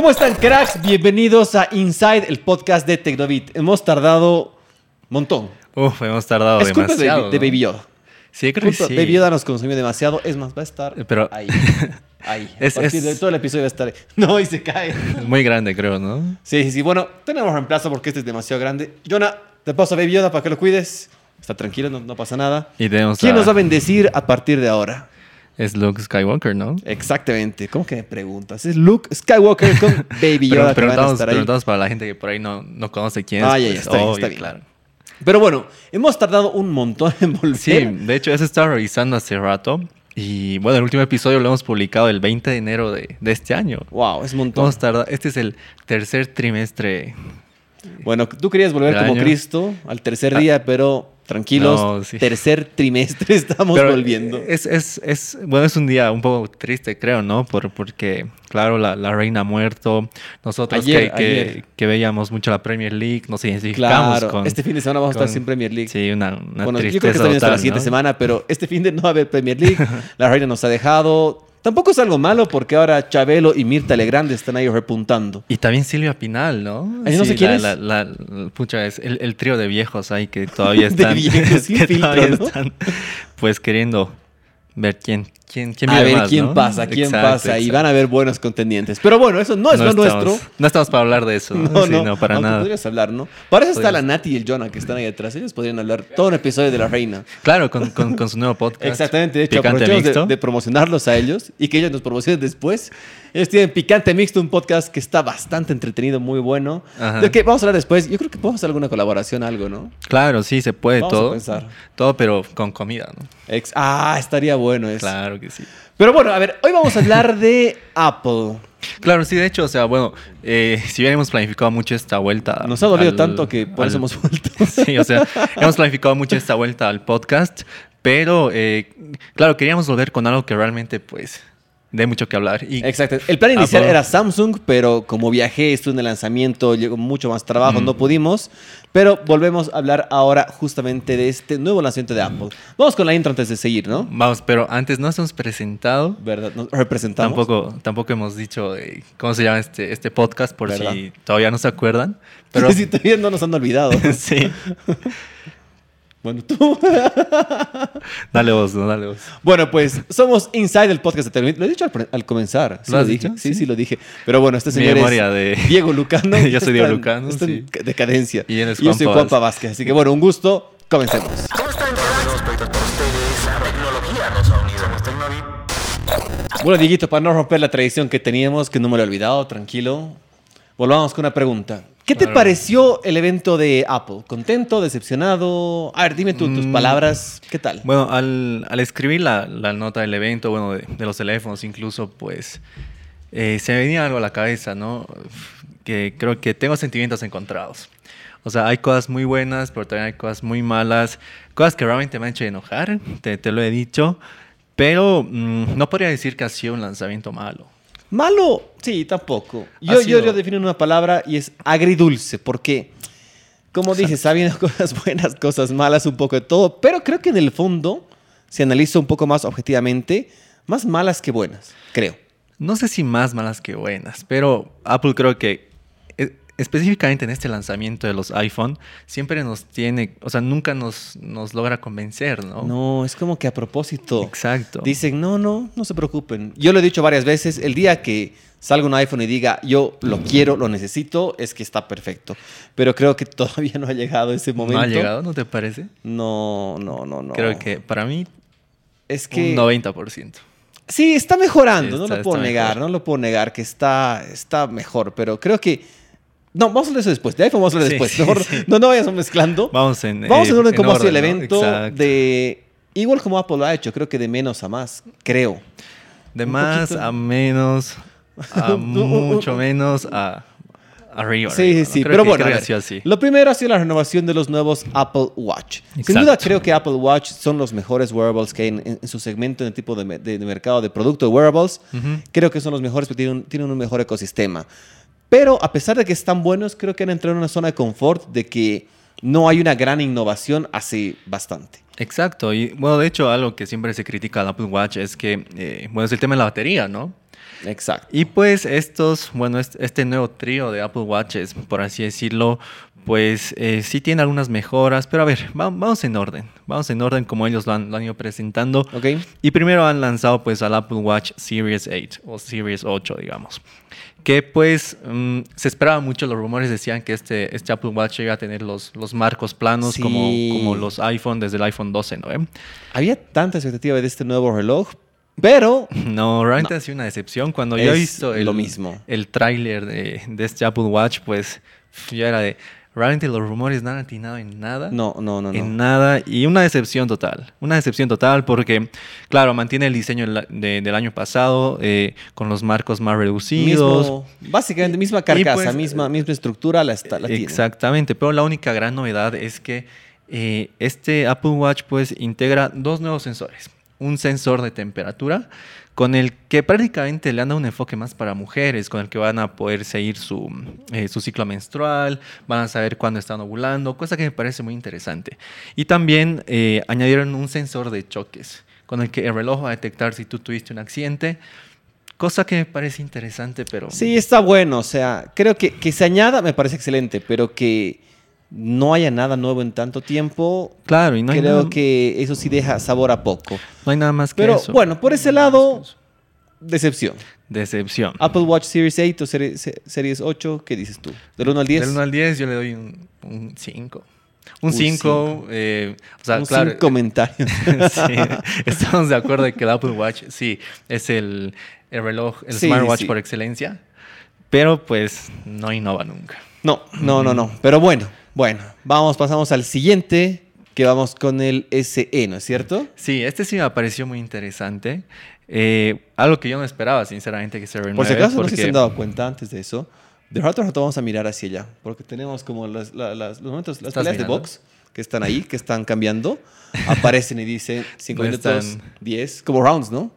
¿Cómo están, cracks? Bienvenidos a Inside, el podcast de Tecnobit. Hemos tardado un montón. Uf, hemos tardado es culpa demasiado. de, de ¿no? Baby Yoda. Sí, creo que Culpa- sí. Baby Yoda nos consumió demasiado. Es más, va a estar Pero- ahí. Ahí. Es- a partir es- de todo el episodio va a estar ahí. No, y se cae. Es muy grande, creo, ¿no? Sí, sí, sí. Bueno, tenemos reemplazo porque este es demasiado grande. Jonah, te paso a Baby Yoda para que lo cuides. Está tranquilo, no, no pasa nada. Y tenemos ¿Quién a- nos va a bendecir a partir de ahora? Es Luke Skywalker, ¿no? Exactamente. ¿Cómo que me preguntas? Es Luke Skywalker con Baby Pero Yoda a preguntamos, para la gente que por ahí no, no conoce quién es. Ah, ya, ya, pues, está bien, obvio, está bien. claro. Pero bueno, hemos tardado un montón en volver. Sí, de hecho, eso estaba revisando hace rato. Y bueno, el último episodio lo hemos publicado el 20 de enero de, de este año. Wow, es un montón. Hemos tardado- Este es el tercer trimestre. Bueno, tú querías volver como año. Cristo al tercer día, pero tranquilos, No, sí. tercer trimestre estamos Pero volviendo. Es, es, es, bueno, es un día un poco triste, creo, ¿no? Por, porque, claro, la, la reina ha muerto. Nosotros Ayer, que, que, ayer. que veíamos mucho la Premier League, nos identificamos Claro, con... este fin de semana vamos a estar sin Premier League. Sí, una, una bueno, yo tristeza creo que también hasta la total, siguiente ¿no? semana, pero este fin de no va a haber Premier League. la reina nos ha dejado. Tampoco es algo malo porque ahora Chabelo y Mirta Legrand están ahí repuntando. Y también Silvia Pinal, ¿no? Ay, no sé quién la, es. La, la- la- pucha, es el, el trío de viejos ahí que todavía De están... viejos, sin que filtro, ¿no? están, pues, queriendo ver quién, quién, quién a ver más, quién ¿no? pasa, quién Exacto, pasa. Y van a haber buenos contendientes. Pero bueno, eso no es lo estamos, nuestro. No estamos para hablar de eso. No, Sí, no, no, para aunque nada. podrías hablar, ¿no? Para eso está la Nati y el Jonah que están ahí detrás. Ellos podrían hablar todo un episodio de la reina. Claro, con, con, con su nuevo podcast. Exactamente, de hecho, Picante aprovechemos de, Mixto. de promocionarlos a ellos y que ellos nos promocionen después. Ellos tienen Picante Mixto, un podcast que está bastante entretenido, muy bueno. Ajá. Del que vamos a hablar después. Yo creo que podemos hacer alguna colaboración, algo, ¿no? Claro, sí, se puede Vamos a todo. pensar. Todo, pero con comida, ¿no? Ex- ah, estaría bueno eso. Claro que sí. Pero bueno, a ver, hoy vamos a hablar de Apple. Claro, sí, de hecho, o sea, bueno, eh, si bien hemos planificado mucho esta vuelta. Nos ha dolido al- tanto que por eso al- hemos vuelto. Sí, o sea, hemos planificado mucho esta vuelta al podcast, pero eh, claro, queríamos volver con algo que realmente, pues, dé mucho que hablar. Y, Exacto. El plan inicial Apple. era Samsung, pero como viajé, estuve en el lanzamiento, llegó mucho más trabajo, Mm. no pudimos. Pero volvemos a hablar ahora justamente de este nuevo lanzamiento de Apple. Vamos con la intro antes de seguir, ¿no? Vamos, pero antes no nos hemos presentado. ¿Verdad? Nos representamos. Tampoco, tampoco hemos dicho eh, cómo se llama este, este podcast, por ¿Verdad? si todavía no se acuerdan. Pero si todavía no nos han olvidado. sí, bueno, tú. dale vos, no, dale vos. bueno, pues somos Inside el podcast de Televid. Lo he dicho al, comenzar. Sí ¿Lo lo, has dije. dicho? Sí, sí, Sí. lo dije. Pero bueno, este señor es de- Diego Lucano. Yo soy Diego en- Lucano, Está en sí. decadencia. Y él es yo soy Juanpa Vázquez. Así que bueno, un gusto. Comencemos. ¿Cómo están? Bueno, Dieguito, para no romper la tradición que teníamos, que no me lo he olvidado, tranquilo. Volvamos con una pregunta. ¿Qué te pareció el evento de Apple? ¿Contento? ¿Decepcionado? A ver, dime tú tus Mm. palabras. ¿Qué tal? Bueno, al, al escribir la, la nota del evento, bueno, de, de los teléfonos incluso, pues eh, se me venía algo a la cabeza, ¿no? Que creo que tengo sentimientos encontrados. O sea, hay cosas muy buenas, pero también hay cosas muy malas, cosas que realmente me han hecho enojar, te, te lo he dicho, pero mm, no podría decir que ha sido un lanzamiento malo. Malo, sí, tampoco. Yo, yo, yo defino una palabra y es agridulce, porque, como dices, ha habido cosas buenas, cosas malas, un poco de todo, pero creo que en el fondo, si analizo un poco más objetivamente, más malas que buenas, creo. No sé si más malas que buenas, pero Apple creo que específicamente en este lanzamiento de los iPhone siempre nos tiene, o sea, nunca nos, nos logra convencer, ¿no? No, es como que a propósito. Exacto. Dicen, no, no, no se preocupen. Yo lo he dicho varias veces, el día que salga un iPhone y diga, yo lo quiero, lo necesito, es que está perfecto. Pero creo que todavía no ha llegado ese momento. ¿No ha llegado, no te parece? No, no, no, no. Creo que para mí es que... un 90%. Sí, está mejorando, Sí, no lo puedo negar, mejor. no lo puedo negar que está, está mejor, pero creo que... No, vamos a hablar eso después, de iPhone vamos a hablar Sí, después. sí, Mejor sí. no, no vayamos mezclando. Vamos en Vamos eh, en orden cómo ha sido el evento, de... Igual como Apple lo ha hecho, creo que de menos a más, creo. De un más poquito. a menos, a mucho menos, a arriba. Sí, arriba, sí, ¿no? sí. Creo Pero que- bueno, ver, así. lo primero ha sido la renovación de los nuevos Apple Watch. Sin duda creo que Apple Watch son los mejores wearables que hay en, en su segmento, en el tipo de, me- de- de mercado de producto de wearables. Creo que son los mejores porque tienen tienen un mejor ecosistema. Pero a pesar de que están buenos, creo que han entrado en una zona de confort de que no hay una gran innovación hace bastante. Exacto, y bueno, de hecho, algo que siempre se critica al Apple Watch es que, eh, bueno, es el tema de la batería, ¿no? Exacto. Y pues estos, bueno, este, nuevo trío de Apple Watches, por así decirlo, pues eh, sí tiene algunas mejoras, pero a ver, va- vamos en orden, vamos en orden como ellos lo han, lo han ido presentando. Ok. Y primero han lanzado pues al Apple Watch Series 8 o Series 8, digamos. Que pues mm, se esperaba mucho, los rumores decían que este, este Apple Watch iba a tener los, los marcos planos Sí. como, como los iPhone desde el iPhone 12, ¿no? eh? Había tanta expectativa de este nuevo reloj, pero No, realmente ha sido una decepción. Cuando yo he Es visto el, lo mismo. el tráiler de, de este Apple Watch, pues ya era de... Realmente los rumores no han atinado en nada. no, no, no, En no. nada. Y una decepción total. Una decepción total porque, claro, mantiene el diseño del- de- del año pasado eh, con los marcos más reducidos. Mismo, básicamente misma carcasa, pues, misma, misma estructura, la, la tiene. Exactamente, pero la única gran novedad es que eh, este Apple Watch pues integra dos nuevos sensores. Un sensor de temperatura con el que prácticamente le han dado un enfoque más para mujeres, con el que van a poder seguir su, eh, su ciclo menstrual, van a saber cuándo están ovulando, cosa que me parece muy interesante. Y también eh, añadieron un sensor de choques, con el que el reloj va a detectar si tú tuviste un accidente, cosa que me parece interesante, pero... Sí, está bueno. O sea, creo que, que se añada me parece excelente, pero que no haya nada nuevo en tanto tiempo, Claro, y no hay creo nada- que eso sí deja sabor a poco. No hay nada más que Pero eso. bueno, por ese lado, decepción. Decepción. Apple Watch Series 8 o Seri- se- Series 8, ¿qué dices tú? ¿Del 1 al 10? Del 1 al 10 yo le doy un 5. Un Un 5. eh, o sea, Un claro. comentarios. sí, estamos de acuerdo de que el Apple Watch, sí, es el, el reloj, el Sí, smartwatch sí. por excelencia. Pero pues no innova nunca. No, no, no, no. Pero bueno, bueno, vamos, pasamos al siguiente, que vamos con el SE, ¿no es cierto? Sí, este sí me pareció muy interesante. Eh, algo que yo no esperaba, sinceramente, que se renueve. Por si acaso no sé si se han dado cuenta antes de eso. De rato a rato vamos a mirar hacia allá, porque tenemos como las, la- las- los momentos, las ¿Estás peleas de box que están ahí, que están cambiando, aparecen y dicen 5 No minutos, están- 10, como rounds, ¿no?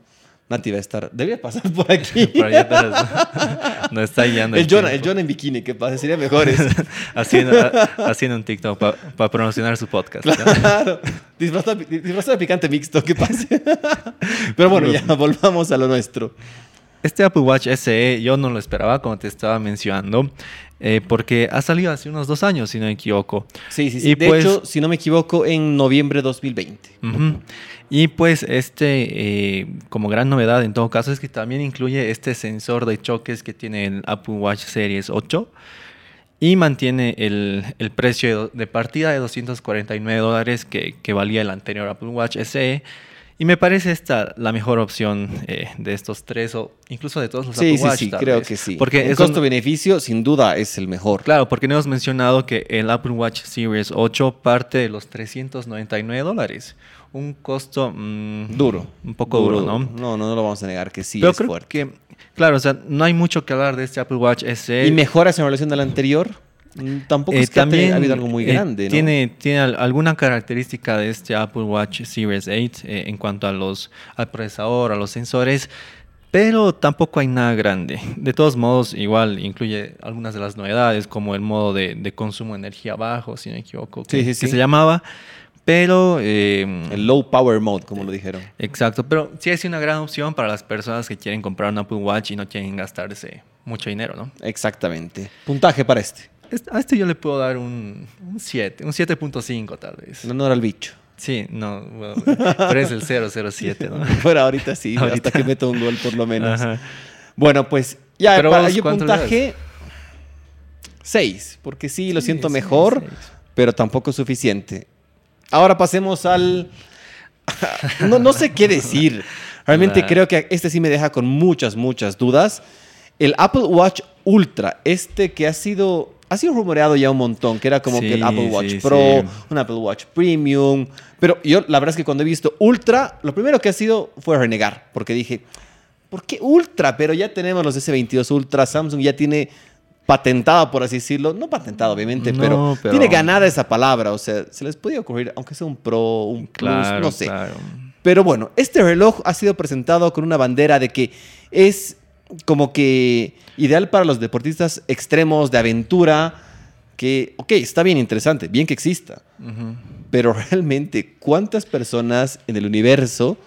Nati va a estar, debería pasar por aquí. Por allá atrás. no está guiando el Jonah, el. Jonah en bikini, que pase, sería mejor haciendo, ha- haciendo un TikTok para promocionar su podcast. Claro, disfrazado, disfrazado de picante mixto, que pase. Pero bueno, ya volvamos a lo nuestro. Este Apple Watch SE yo no lo esperaba, como te estaba mencionando, eh, porque ha salido hace unos dos años, si no me equivoco. Sí, sí, sí. Y de pues- hecho, si no me equivoco, en noviembre de 2020. Ujú. Y pues este, eh, como gran novedad en todo caso, es que también incluye este sensor de choques que tiene el Apple Watch Series 8 y mantiene el, el precio de, de partida de 249 dólares que, que valía el anterior Apple Watch SE. Y me parece esta la mejor opción eh, de estos tres o incluso de todos los Sí, Apple sí, Watch. sí, tal creo vez. que sí. Porque el costo-beneficio, sin duda, es el mejor. Claro, porque no hemos mencionado que el Apple Watch Series 8 parte de los 399 dólares. Un costo mm, Duro. Un poco duro, ¿no? No, no, no lo vamos a negar que sí Pero es creo fuerte. que, claro, o sea, no hay mucho que hablar de este Apple Watch SE. ¿Y mejoras en relación al anterior? Mm, Tampoco Eh, es que ha habido algo muy eh, grande, ¿no? Tiene, tiene al- alguna característica de este Apple Watch Series 8 eh, en cuanto a los, al procesador, a los sensores, pero tampoco hay nada grande. De todos modos, igual incluye algunas de las novedades, como el modo de, de consumo de energía bajo, si no me equivoco, que, Sí, sí, que se llamaba. Pero, eh, El low power mode, como lo dijeron. exacto, pero sí es una gran opción para las personas que quieren comprar un Apple Watch y no quieren gastarse mucho dinero, ¿no? Exactamente. Puntaje para este. A este yo le puedo dar un 7, un 7.5 tal vez. En honor al bicho. Sí, no, bueno, pero es el 007, ¿no? Fuera ahorita sí, Ahorita. hasta que meta un gol por lo menos. Ajá. Bueno, pues ya, Pero para vos, yo ¿cuánto le puntaje 6, porque sí, lo siento sí, mejor, seis. pero tampoco es suficiente. Ahora pasemos al... no, no sé qué decir. Realmente creo que este sí me deja con muchas, muchas dudas. El Apple Watch Ultra, este que ha sido... Ha sido rumoreado ya un montón, que era como que el Apple Watch sí, Pro, sí. un Apple Watch Premium. Pero yo, la verdad es que cuando he visto Ultra, lo primero que ha sido fue renegar, porque dije, ¿por qué Ultra? Pero ya tenemos los S22 Ultra, Samsung ya tiene patentada, por así decirlo, no patentada obviamente, No, pero, pero- tiene ganada esa palabra, o sea, se les podía ocurrir, aunque sea un Pro, un Plus, no sé. claro. Pero bueno, este reloj ha sido presentado con una bandera de que es como que ideal para los deportistas extremos de aventura, que, ok, está bien interesante, bien que exista, pero realmente, ¿cuántas personas en el universo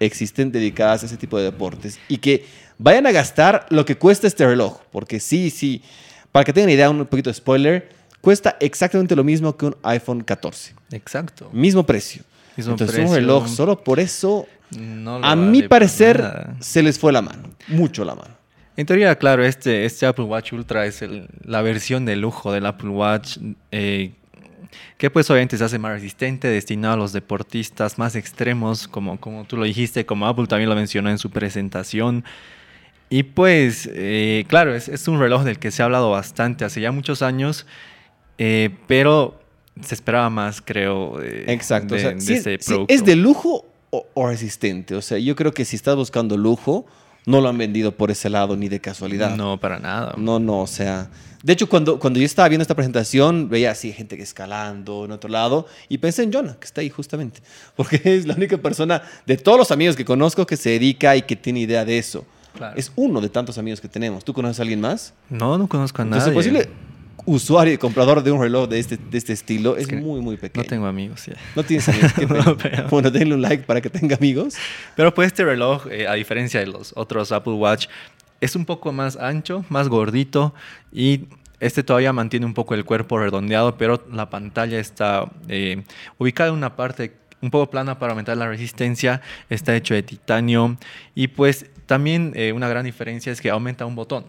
existen dedicadas a ese tipo de deportes? Y que vayan a gastar lo que cuesta este reloj, porque sí, sí, para que tengan idea, un poquito de spoiler, cuesta exactamente lo mismo que un iPhone 14. Exacto. Mismo precio. Mismo Entonces precio. un reloj solo por eso, No a vale mi parecer, nada. se les fue la mano, mucho la mano. En teoría, claro, este, este Apple Watch Ultra es el- la versión de lujo del Apple Watch, eh, que pues obviamente se hace más resistente, destinado a los deportistas más extremos, como, como tú lo dijiste, como Apple también lo mencionó en su presentación. Y pues, eh, claro, es, es un reloj del que se ha hablado bastante hace ya muchos años, eh, pero se esperaba más, creo, Exacto. de, o sea, de si, este si producto. es de lujo o, o resistente. O sea, yo creo que si estás buscando lujo, no lo han vendido por ese lado ni de casualidad. No, para nada. No, no, o sea. De hecho, cuando, cuando yo estaba viendo esta presentación, veía así gente escalando en otro lado y pensé en Jonah, que está ahí justamente. Porque es la única persona de todos los amigos que conozco que se dedica y que tiene idea de eso. Claro. Es uno de tantos amigos que tenemos. ¿Tú conoces a alguien más? No, no conozco a Entonces, nadie. el posible usuario y comprador de un reloj de este, de este estilo es que muy, muy pequeño. No tengo amigos, ya. No tienes amigos. No, pero- Bueno, denle un like para que tenga amigos. Pero pues este reloj, eh, a diferencia de los otros Apple Watch, es un poco más ancho, más gordito y este todavía mantiene un poco el cuerpo redondeado, pero la pantalla está eh, ubicada en una parte un poco plana para aumentar la resistencia, está hecho de titanio y pues también eh, una gran diferencia es que aumenta un botón.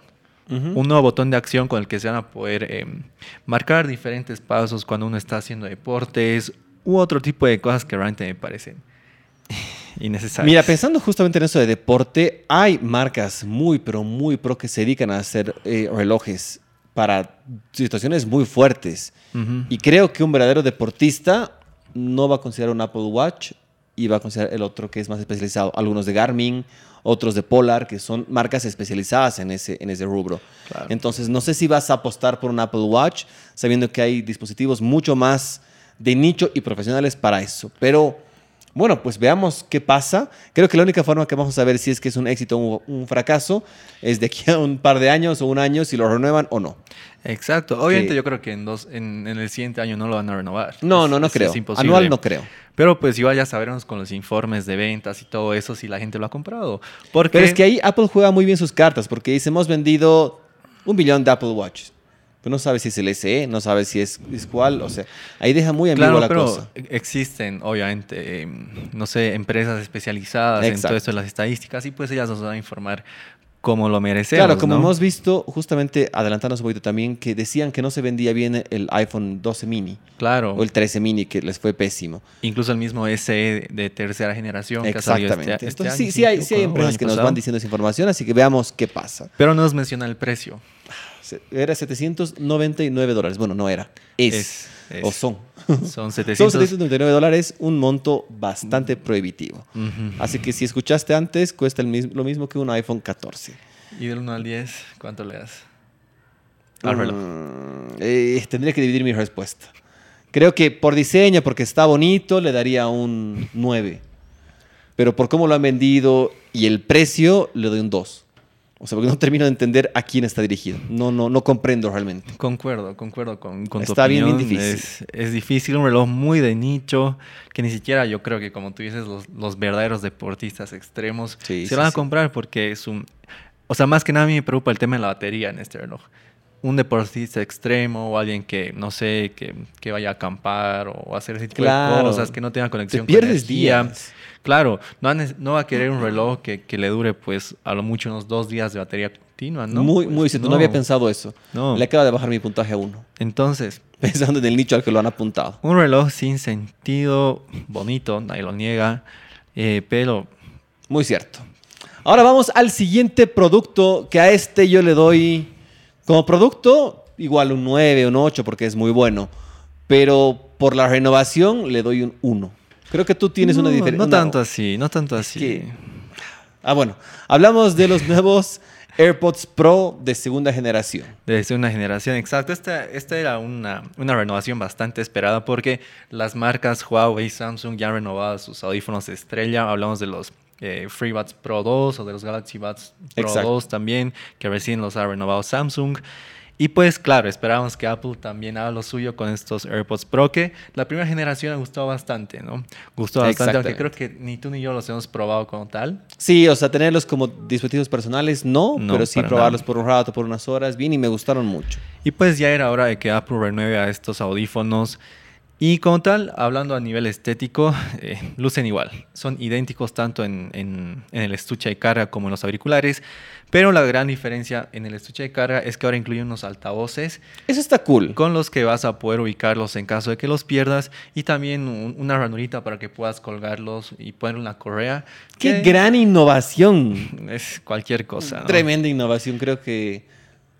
Un nuevo botón de acción con el que se van a poder eh, marcar diferentes pasos cuando uno está haciendo deportes u otro tipo de cosas que realmente me parecen innecesarias. Mira, pensando justamente en eso de deporte, hay marcas muy, pero muy pro que se dedican a hacer eh, relojes para situaciones muy fuertes. Y creo que un verdadero deportista no va a considerar un Apple Watch y va a considerar el otro que es más especializado. Algunos de Garmin, otros de Polar, que son marcas especializadas en ese, en ese rubro. Claro. Entonces, no sé si vas a apostar por un Apple Watch sabiendo que hay dispositivos mucho más de nicho y profesionales para eso. Pero bueno, pues veamos qué pasa. Creo que la única forma que vamos a ver si es que es un éxito o un, fracaso es de aquí a un par de años o un año si lo renuevan o no. Exacto. Obviamente Que- yo creo que en, dos, en, en el siguiente año no lo van a renovar. No, Es- no, no creo. es imposible. Anual no creo. Pero pues igual ya sabremos con los informes de ventas y todo eso si la gente lo ha comprado. Porque Pero es que ahí Apple juega muy bien sus cartas porque dice, hemos vendido un billón de Apple Watches. Pero no sabe si es el SE, no sabe si es, es cuál. O sea, ahí deja muy ambigua Claro, la pero cosa. existen, obviamente, eh, no sé, empresas especializadas en Exacto. todo esto de las estadísticas y pues ellas nos van a informar como lo merecemos. Claro, como ¿no? hemos visto, justamente adelantándonos un poquito también, que decían que no se vendía bien el iPhone 12 mini Claro, o el 13 mini, que les fue pésimo. incluso el mismo SE de tercera generación que ha este- Exactamente. este sí, sí, hay, sí hay empresas que nos van diciendo esa información, así que veamos qué pasa. Pero no nos menciona el precio. Se- Era 799 dólares. Bueno, no era. Es. Es, es. O son. Son Son 700. 799 dólares, un monto bastante prohibitivo. Ujú. Así que si escuchaste antes, cuesta el mis- lo mismo que un iPhone 14. Y del 1 al 10, ¿cuánto le das? Al reloj. Mm, eh, tendría que dividir mi respuesta. Creo que por diseño, porque está bonito, le daría un 9. Pero por cómo lo han vendido y el precio, le doy un 2. O sea, porque no termino de entender a quién está dirigido. No, no, no comprendo realmente. Concuerdo, concuerdo con, con tu Está bien, bien difícil. Es, es difícil, un reloj muy de nicho, que ni siquiera yo creo que, como tú dices, los, los verdaderos deportistas extremos Sí, se sí, van a comprar porque es un... O sea, más que nada a mí me preocupa el tema de la batería en este reloj. Un deportista extremo o alguien que, no sé, que, que vaya a acampar o hacer ese tipo Claro. de cosas, que no tenga conexión pierdes con días. Claro, no, va no va a querer un reloj que, que le dure, pues, a lo mucho unos dos días de batería continua, ¿no? muy, Pues, muy cierto. No. había pensado eso. No. Le acaba de bajar mi puntaje a 1. Entonces, Pensando en el nicho al que lo han apuntado. Un reloj sin sentido, bonito, nadie lo niega, eh, pero Muy cierto. Ahora vamos al siguiente producto, que a este yo le doy como producto igual un 9, un 8, porque es muy bueno. Pero por la renovación le doy un 1. Creo que tú tienes una diferencia. No tanto así, no tanto así. que- Ah, bueno. Hablamos de los nuevos AirPods Pro de segunda generación. Desde una generación, exacto. Esta, esta era una, una renovación bastante esperada porque las marcas Huawei y Samsung ya han renovado sus audífonos estrella. Hablamos de los eh, FreeBuds Pro 2 o de los Galaxy Buds Pro Exacto. 2 también, que recién los ha renovado Samsung. Y pues claro, esperábamos que Apple también haga lo suyo con estos AirPods Pro, que la primera generación me gustó bastante, ¿no? Gustó bastante, aunque creo que ni tú ni yo los hemos probado como tal. Sí, o sea, tenerlos como dispositivos personales, no, No, pero sí probarlos nada. por un rato, por unas horas, bien, y me gustaron mucho. Y pues ya era hora de que Apple renueve a estos audífonos. Y como tal, hablando a nivel estético, eh, lucen igual. Son idénticos tanto en, en- en el estuche de carga como en los auriculares. Pero la gran diferencia en el estuche de carga es que ahora incluye unos altavoces Eso está cool. con los que vas a poder ubicarlos en caso de que los pierdas. Y también un- una ranurita para que puedas colgarlos y poner una correa. ¡Qué gran innovación! Es cualquier cosa. ¿no? Tremenda innovación. Creo que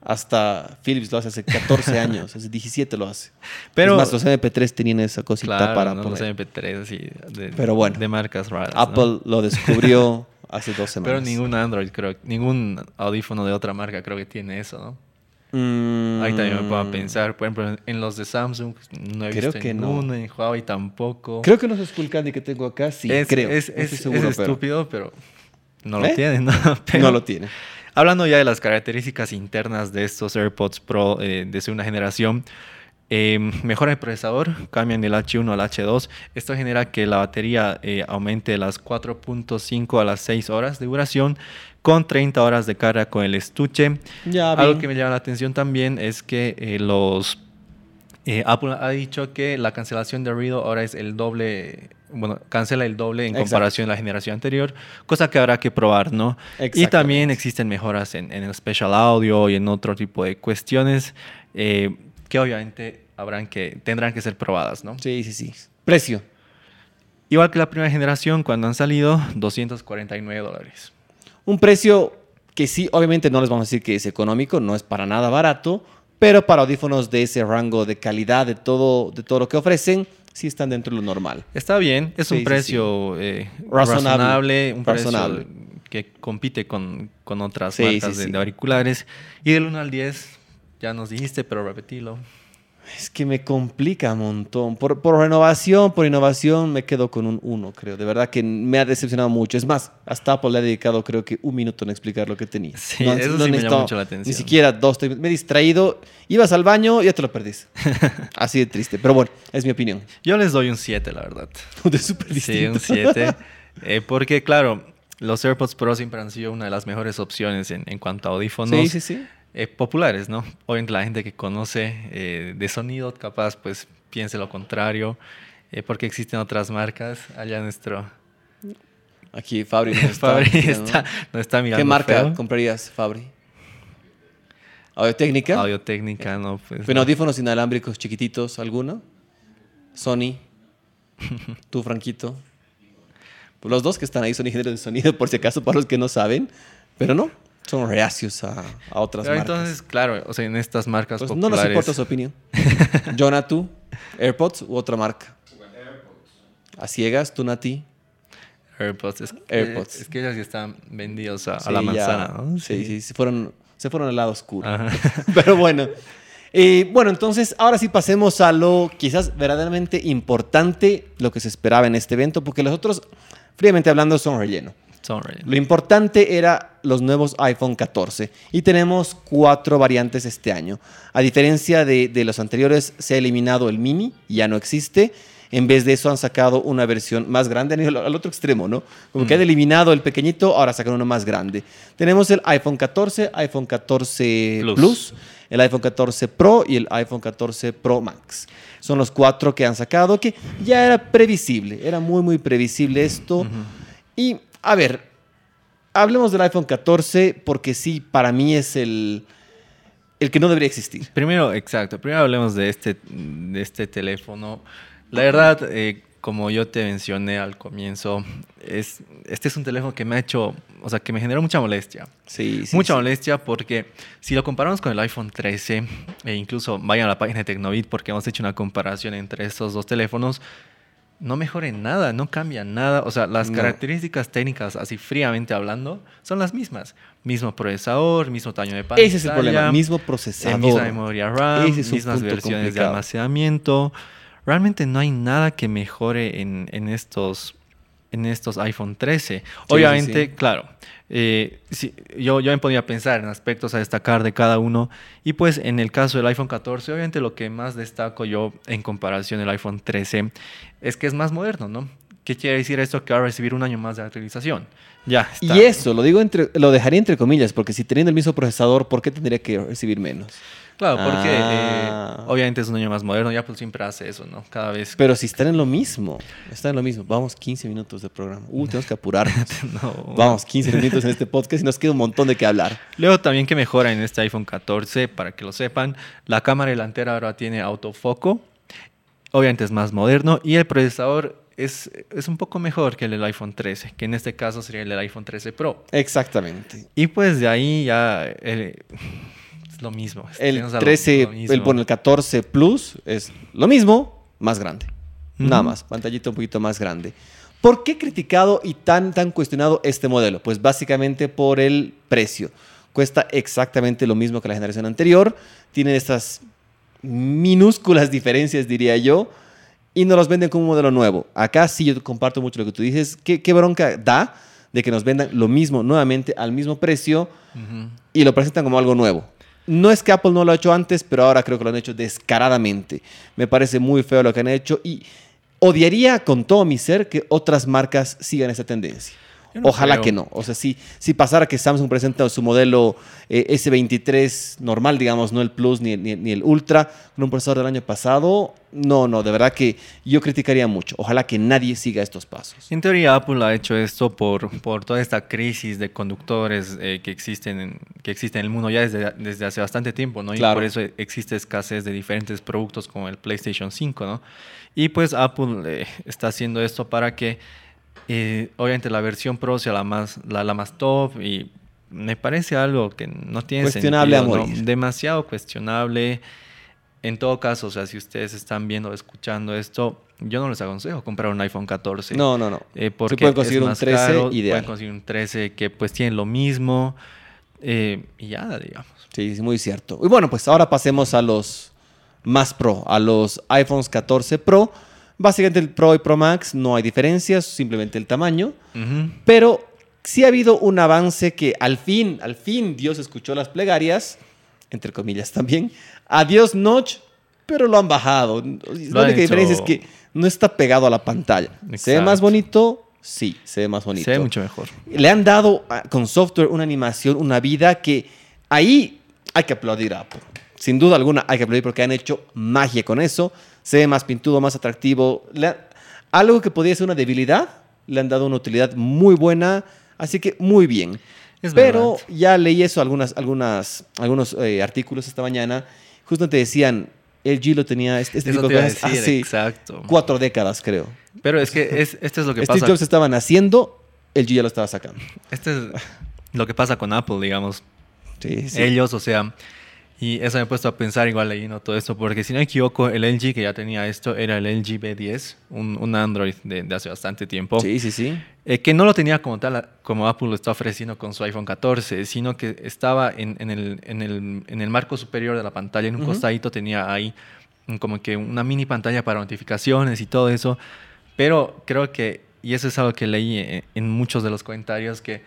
hasta Philips lo hace hace 14 años, hace 17 lo hace. Pero- es más, los MP3 tenían esa cosita Claro, para ¿no? los poner. MP3 así de, Pero bueno. de marcas raras. ¿no? Apple lo descubrió hace dos Pero semanas. ningún Android, creo, ningún audífono de otra marca creo que tiene eso, ¿no? Mm, Ahí también me puedo pensar, por ejemplo, en los de Samsung no he Creo visto que no. ninguno, en Huawei tampoco. Creo que los Skull Candy que tengo acá, sí, es, creo. Es, no es- estoy seguro, es pero estúpido, pero no ¿Eh? lo tienen, ¿no? Pero- no lo tiene. Hablando ya de las características internas de estos AirPods Pro eh, de segunda generación, eh, mejora el procesador, cambian del H1 al H2. Esto genera que la batería eh, aumente de las 4.5 a las 6 horas de duración, con 30 horas de carga con el estuche. Ya, Algo que me llama la atención también es que eh, los eh, Apple ha dicho que la cancelación de ruido ahora es el doble, bueno, cancela el doble en Exacto. comparación a la generación anterior, cosa que habrá que probar, ¿no? Y también existen mejoras en, en el special audio y en otro tipo de cuestiones eh, que obviamente habrán que, tendrán que ser probadas, ¿no? Sí, sí, sí. Precio. Igual que la primera generación, cuando han salido, 249 dólares. Un precio que sí, obviamente no les vamos a decir que es económico, no es para nada barato, pero para audífonos de ese rango de calidad, de todo, de todo lo que ofrecen, sí están dentro de lo normal. Está bien, es Sí, un sí, precio eh, Razonable. un Razonable. precio que compite con, con otras marcas de, de auriculares. Y del 1 al 10, ya nos dijiste, pero repetilo. Es que me complica un montón. Por, por renovación, por innovación, me quedo con un 1, creo. De verdad que me ha decepcionado mucho. Es más, hasta Apple le ha dedicado creo que un minuto en explicar lo que tenía. Sí, eso sí me llama mucho la atención. Ni siquiera dos. Me he distraído, ibas al baño y ya te lo perdís. Así de triste. Pero bueno, es mi opinión. Yo les doy un 7, la verdad. De súper Sí, un 7. Eh, porque, claro, los AirPods Pro siempre han sido una de las mejores opciones en, en cuanto a audífonos. Sí, sí, sí. Eh, populares, ¿no? Obviamente la gente que conoce eh, de sonido, capaz, pues piense lo contrario, eh, porque existen otras marcas. Allá nuestro Aquí Fabri nos está, Fabri está, nos está mirando. ¿Qué marca feo. comprarías, Fabri? ¿Audio técnica? Audio técnica, no, pues. ¿Pero no. audífonos inalámbricos chiquititos, alguno? Sony. ¿Tú, Franquito? Pues los dos que están ahí son ingenieros de sonido, por si acaso, para los que no saben. Pero no, son reacios a, a otras Pero marcas. entonces, claro, o sea, en estas marcas Pues no populares. nos importa su opinión. Jonah, tú, AirPods u otra marca. A ciegas, tú, Nati. AirPods. Es, AirPods. Es que ellas ya están vendidos a, a Sí, la ya- manzana, ¿no? Sí, sí, se fueron, se fueron al lado oscuro. Ajá. Pero bueno. Eh, bueno, entonces ahora sí pasemos a lo quizás verdaderamente importante, lo que se esperaba en este evento, porque los otros, fríamente hablando, son relleno. Lo importante era los nuevos iPhone 14 y tenemos cuatro variantes este año. A diferencia de, de los anteriores, se ha eliminado el mini, ya no existe. En vez de eso han sacado una versión más grande, han ido al otro extremo, ¿no? Como que han eliminado el pequeñito, ahora sacan uno más grande. Tenemos el iPhone 14, iPhone 14 Plus. Plus, el iPhone 14 Pro y el iPhone 14 Pro Max. Son los cuatro que han sacado, que ya era previsible, era muy, muy previsible esto. Y, a ver, hablemos del iPhone 14 porque sí, para mí es el, el que no debería existir. Primero, exacto. Primero hablemos de este, de este teléfono. La verdad, eh, como yo te mencioné al comienzo, es, este es un teléfono que me ha hecho, o sea, que me generó mucha molestia. Sí, sí, mucha sí. molestia porque si lo comparamos con el iPhone 13, e incluso vayan a la página de Tecnovit porque hemos hecho una comparación entre estos dos teléfonos, no mejora en nada, no cambia nada. O sea, las No. características técnicas, así fríamente hablando, son las mismas. Mismo procesador, mismo tamaño de pantalla. Ese es el problema, mismo procesador. misma memoria RAM, es mismas versiones complicado. de almacenamiento. Realmente no hay nada que mejore en, en estos, en estos iPhone 13. Obviamente, sí. claro, Eh, sí, yo, yo me podía pensar en aspectos a destacar de cada uno. Y pues en el caso del iPhone 14, obviamente lo que más destaco yo en comparación del iPhone 13 es que es más moderno, ¿no? ¿Qué quiere decir esto? Que va a recibir un año más de actualización. Ya. Está. Y eso, lo digo entre, lo dejaría entre comillas, porque si teniendo el mismo procesador, ¿por qué tendría que recibir menos? Claro, porque Ah. eh, obviamente es un año más moderno. Y Apple siempre hace eso, ¿no? Cada vez. Pero si están en lo mismo, están en lo mismo. Vamos, 15 minutos de programa. Uh, tenemos que apurarnos. No. Vamos, 15 minutos en este podcast y nos queda un montón de qué hablar. Luego también que mejora en este iPhone 14, para que lo sepan, la cámara delantera ahora tiene autofoco. Obviamente es más moderno y el procesador es, es un poco mejor que el del iPhone 13, que en este caso sería el del iPhone 13 Pro. Exactamente. Y pues de ahí ya eh, es lo mismo. El Tenemos a lo- 13, lo mismo. el, bueno, el 14 Plus es lo mismo, más grande. Nada más, pantallita un poquito más grande. ¿Por qué criticado y tan, tan cuestionado este modelo? Pues básicamente por el precio. Cuesta exactamente lo mismo que la generación anterior. Tiene estas minúsculas diferencias, diría yo, y nos los venden como un modelo nuevo. Acá sí yo comparto mucho lo que tú dices. ¿Qué, qué bronca da de que nos vendan lo mismo nuevamente al mismo precio y lo presentan como algo nuevo? No es que Apple no lo ha hecho antes, pero ahora creo que lo han hecho descaradamente. Me parece muy feo lo que han hecho y odiaría con todo mi ser que otras marcas sigan esa tendencia. No Ojalá creo. que no. O sea, si, si pasara que Samsung presenta su modelo eh, S23 normal, digamos, no el Plus ni, ni- ni el Ultra, con un procesador del año pasado, no, no, de verdad que yo criticaría mucho. Ojalá que nadie siga estos pasos. En teoría Apple ha hecho esto por, por toda esta crisis de conductores eh, que, existen en, que existe en el mundo ya desde, desde hace bastante tiempo, ¿no? Y Claro. por eso existe escasez de diferentes productos como el PlayStation 5, ¿no? Y pues Apple eh, está haciendo esto para que obviamente la versión Pro sea la más, la, la más top y me parece algo que no tiene Cuestionable sentido, a ¿no? Demasiado cuestionable. En todo caso, o sea, si ustedes están viendo o escuchando esto, yo no les aconsejo comprar un iPhone 14. No, no, no. Eh, porque pueden conseguir es un más 13 caro, ideal. Pueden conseguir un 13 que pues tiene lo mismo. eh, y ya, digamos. Sí, es muy cierto. Y bueno, pues ahora pasemos a los más Pro, a los iPhones 14 Pro. Básicamente el Pro y Pro Max no hay diferencias, simplemente el tamaño. Pero sí ha habido un avance que al fin, al fin Dios escuchó las plegarias, entre comillas también. Adiós Notch, pero lo han bajado. La Lo han única hecho- diferencia es que no está pegado a la pantalla. ¿Se ve más Exacto. bonito? Sí, se ve más bonito. Se ve mucho mejor. Le han dado con software una animación, una vida que ahí hay que aplaudir a Apple. Sin duda alguna hay que aplaudir porque han hecho magia con eso. Se ve más pintudo, más atractivo. Ha- algo que podía ser una debilidad, le han dado una utilidad muy buena. Así que muy bien. Es Pero verdad. ya leí eso, algunas, algunas, algunos eh, artículos esta mañana. Justo te decían, el G lo tenía este, este tipo de cosas decir, hace exacto. cuatro décadas, creo. Pero es que es, esto es lo que Steve pasa. Jobs estaban haciendo, el G ya lo estaba sacando. Esto es lo que pasa con Apple, digamos. Sí, sí. Ellos, o sea, y eso me he puesto a pensar igual leyendo todo esto, porque si no me equivoco, el LG que ya tenía esto era el LG B10, un, un Android de, de hace bastante tiempo. Sí, sí, sí. Eh, que no lo tenía como tal, como Apple lo está ofreciendo con su iPhone 14, sino que estaba en, en el, en, el, en el marco superior de la pantalla, en un Ujú. costadito tenía ahí como que una mini pantalla para notificaciones y todo eso. Pero creo que, y eso es algo que leí en, en muchos de los comentarios, que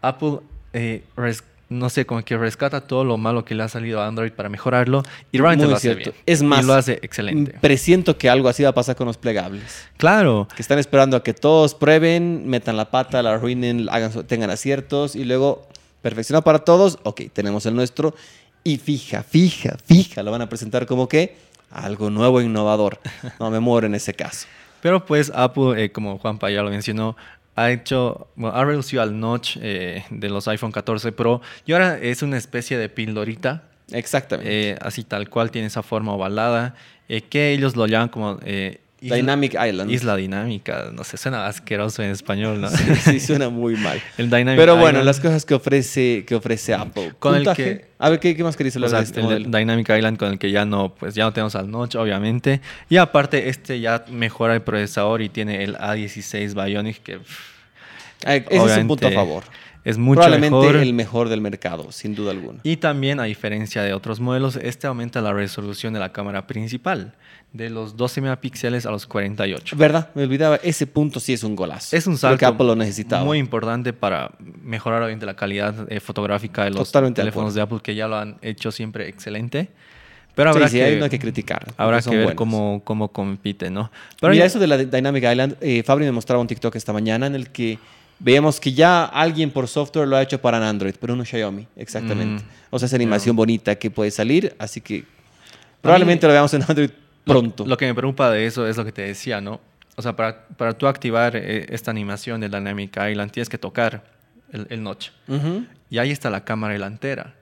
Apple, eh, res- no sé, como que rescata todo lo malo que le ha salido a Android para mejorarlo y realmente Muy lo hace cierto. bien. Es más, y lo hace excelente. Presiento que algo así va a pasar con los plegables. Claro. Que están esperando a que todos prueben, metan la pata, la arruinen, hagan, tengan aciertos y luego perfeccionado para todos. Ok, tenemos el nuestro. Y fija, fija, fija, lo van a presentar como que algo nuevo e innovador. No me muero en ese caso. Pero pues Apple, eh, como Juanpa ya lo mencionó, ha hecho, bueno, ha reducido al notch eh, de los iPhone 14 Pro y ahora es una especie de pildorita, Exactamente. eh, así tal cual, tiene esa forma ovalada, eh, que ellos lo llaman como eh, isla- Dynamic Island. Isla dinámica, no sé, suena asqueroso en español, ¿no? Sí, sí, suena muy mal. el Dynamic Pero bueno, Island, las cosas que ofrece, que ofrece Apple. Con el que- A ver, ¿qué, qué más queréis o hablar sea, de este el modelo? Dynamic Island con el que ya no, pues ya no tenemos al notch, obviamente. Y aparte, este ya mejora el procesador y tiene el A16 Bionic que... pff, Eh, Ese es un punto a favor. Es mucho Probablemente mejor. el mejor del mercado, sin duda alguna. Y también, a diferencia de otros modelos, este aumenta la resolución de la cámara principal, de los 12 megapíxeles a los 48. ¿Verdad? Me olvidaba, ese punto sí es un golazo. Es un salto que Apple lo necesitaba. muy importante para mejorar obviamente la calidad eh, fotográfica de los Totalmente de teléfonos de Apple, que ya lo han hecho siempre excelente. Pero Sí, habrá sí, que, ahí no hay que criticar. habrá que ver buenos. cómo, cómo compite, ¿no? Pero Mira, ya- eso de la Dynamic Island, eh, Fabri me mostraba un TikTok esta mañana en el que veíamos que ya alguien por software lo ha hecho para un Android, pero un Xiaomi, exactamente. Mm, o sea, esa animación bonita que puede salir, así que probablemente lo veamos en Android pronto. Lo, que me preocupa de eso es lo que te decía, ¿no? O sea, para, para tú activar eh, esta animación de Dynamic Island tienes que tocar el, el notch. Ujú. Y ahí está la cámara delantera.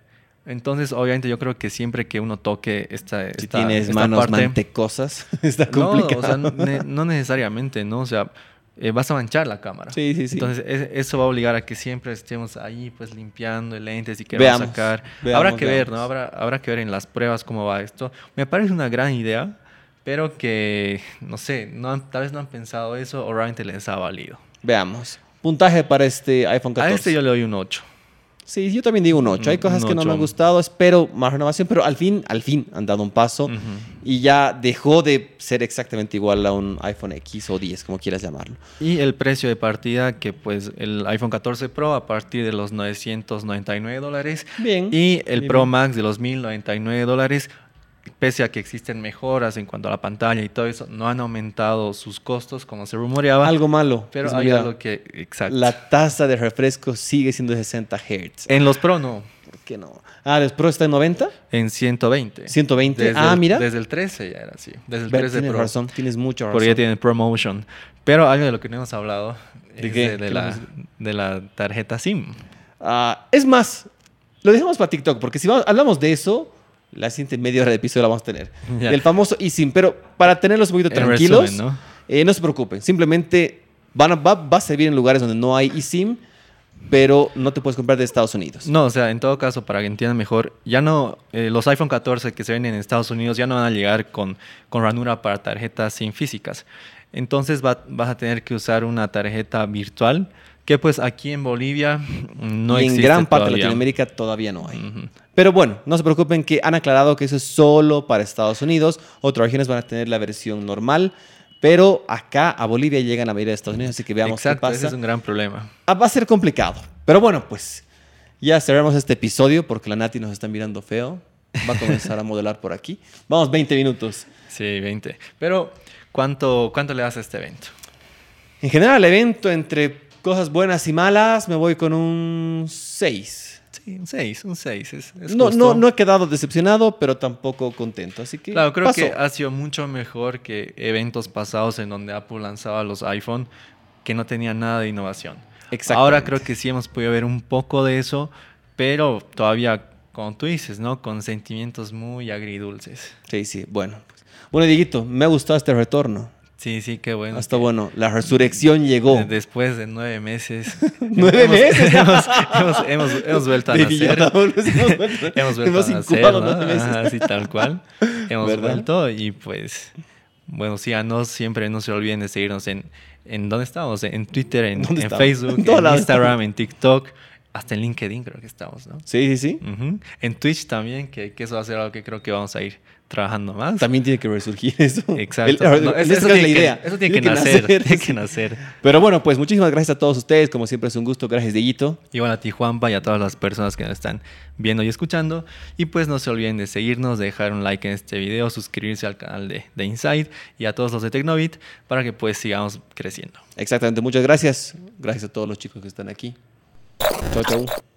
Entonces, obviamente, yo creo que siempre que uno toque esta, Si esta, tienes esta manos parte, mantecosas, está no, complicado. o sea, no, ne- no necesariamente, ¿no? O sea, eh, vas a manchar la cámara. Sí, sí, sí. Entonces, es- eso va a obligar a que siempre estemos ahí, pues, limpiando el lentes y queremos Veamos, sacar. veamos, habrá que ver, veamos. ¿no? Habrá, habrá que ver en las pruebas cómo va esto. Me parece una gran idea, pero que, no sé, no han- tal vez no han pensado eso o realmente les ha valido. Veamos. Puntaje para este iPhone 14. A este yo le doy un 8. Sí, yo también digo un 8. Hay cosas un que no me han 8. gustado, espero más renovación, pero al fin, al fin han dado un paso y ya dejó de ser exactamente igual a un iPhone X o 10, como quieras llamarlo. Y el precio de partida, que pues el iPhone 14 Pro a partir de los 999 dólares. Bien. Y el bien, Pro bien. Max de los 1099 dólares. Pese a que existen mejoras en cuanto a la pantalla y todo eso, no han aumentado sus costos como se rumoreaba. Algo malo. pero es hay mira, algo que. Exacto. La tasa de refresco sigue siendo de 60 Hz. En los Pro no. ¿Por qué no? Ah, ¿el Pro está en 90? En 120. 120. Desde ah, el- mira. Desde el 13 ya era así. Desde el Ve, 13 tienes Pro. razón, tienes mucho razón. Porque ya tiene ProMotion. Pero algo de lo que no hemos hablado ¿De es qué? de, de ¿Qué la, de la tarjeta SIM. Ah, es más, lo dejamos para TikTok, porque si vamos- hablamos de eso, la siguiente media hora de episodio la vamos a tener. Del famoso eSIM, pero para tenerlos un poquito tranquilos, resumen, ¿no? eh, no se preocupen, simplemente van a- va, va a servir en lugares donde no hay eSIM, pero no te puedes comprar de Estados Unidos. No, o sea, en todo caso, para que entiendan mejor, ya no, eh, los iPhone 14 que se venden en Estados Unidos ya no van a llegar con, con ranura para tarjetas sin físicas. Entonces va- vas a tener que usar una tarjeta virtual que pues aquí en Bolivia no y en existe gran parte de. Latinoamérica todavía no hay. Pero bueno, no se preocupen que han aclarado que eso es solo para Estados Unidos. Otras regiones van a tener la versión normal. Pero acá a Bolivia llegan a mayoría de Estados Unidos, así que veamos Exacto, qué ese pasa. es un gran problema. Ah, Va a ser complicado. Pero bueno, pues ya cerramos este episodio porque la Nati nos está mirando feo. Va a comenzar a modelar por aquí. Vamos, 20 minutos. Sí, 20. Pero, ¿cuánto, cuánto le das a este evento? En general, el evento entre cosas buenas y malas, me voy con un 6. Sí, un 6, un 6. Es, es No, no, no he quedado decepcionado, pero tampoco contento. Así que. Claro, creo pasó. que ha sido mucho mejor que eventos pasados en donde Apple lanzaba los iPhone que no tenían nada de innovación. Exactamente. Ahora creo que sí hemos podido ver un poco de eso, pero todavía, como tú dices, ¿no? Con sentimientos muy agridulces. Sí, sí, bueno. pues. Bueno, Dieguito, me ha gustado este retorno. Sí, sí, qué bueno. Hasta que bueno, la resurrección llegó. de- Después de nueve meses. ¿Nueve hemos- meses? Hemos, hemos, hemos- hemos vuelto a nacer. hemos vuelto- hemos vuelto hemos a nacer, ¿no? Así tal cual. Hemos ¿Verdad? vuelto y pues, bueno, síganos, siempre no se olviden de seguirnos en, en ¿dónde estamos? En Twitter, en. Facebook, En. Instagram, en TikTok, hasta en LinkedIn creo que estamos, ¿no? Sí, sí, sí. En Twitch también, que, que eso va a ser algo que creo que vamos a ir trabajando más. También tiene que resurgir eso. Exacto. El- No, eso, eso es tiene la que- idea. eso tiene que nacer, tiene que nacer. Pero bueno, pues muchísimas gracias a todos ustedes. Como siempre es un gusto. Gracias, Dieguito. Igual a ti, Juanpa, y a todas las personas que nos están viendo y escuchando. Y pues no se olviden de seguirnos, de dejar un like en este video, suscribirse al canal de, de Insight y a todos los de Tecnovit para que pues sigamos creciendo. Exactamente. Muchas gracias. Gracias a todos los chicos que están aquí. Chau, chau.